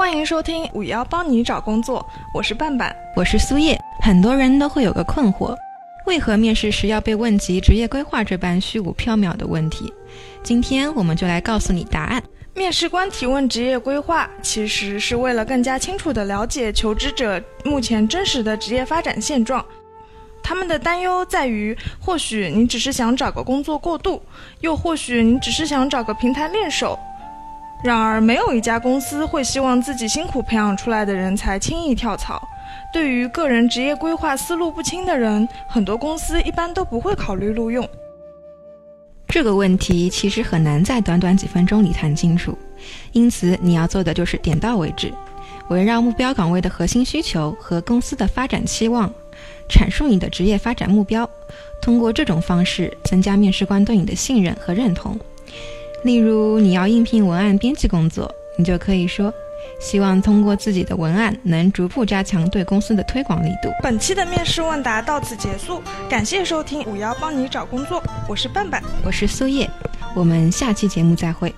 欢迎收听五幺帮你找工作，我是半半，我是苏叶。很多人都会有个困惑，为何面试时要被问及职业规划这般虚无缥缈的问题？今天我们就来告诉你答案。面试官提问职业规划，其实是为了更加清楚地了解求职者目前真实的职业发展现状。他们的担忧在于，或许你只是想找个工作过渡，又或许你只是想找个平台练手。然而，没有一家公司会希望自己辛苦培养出来的人才轻易跳槽。对于个人职业规划思路不清的人，很多公司一般都不会考虑录用。这个问题其实很难在短短几分钟里谈清楚，因此你要做的就是点到为止，围绕目标岗位的核心需求和公司的发展期望，阐述你的职业发展目标，通过这种方式增加面试官对你的信任和认同。例如，你要应聘文案编辑工作，你就可以说，希望通过自己的文案能逐步加强对公司的推广力度。本期的面试问答到此结束，感谢收听五幺帮你找工作，我是笨笨，我是苏叶，我们下期节目再会。